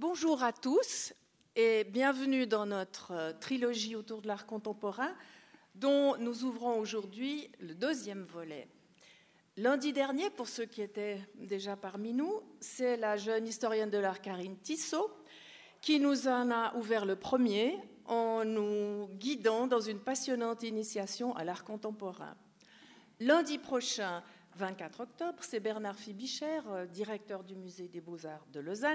Bonjour à tous et bienvenue dans notre euh, trilogie autour de l'art contemporain dont nous ouvrons aujourd'hui le deuxième volet. Lundi dernier, pour ceux qui étaient déjà parmi nous, c'est la jeune historienne de l'art Karine Tissot qui nous en a ouvert le premier en nous guidant dans une passionnante initiation à l'art contemporain. Lundi prochain, 24 octobre, c'est Bernard Fibicher, euh, directeur du musée des beaux-arts de Lausanne,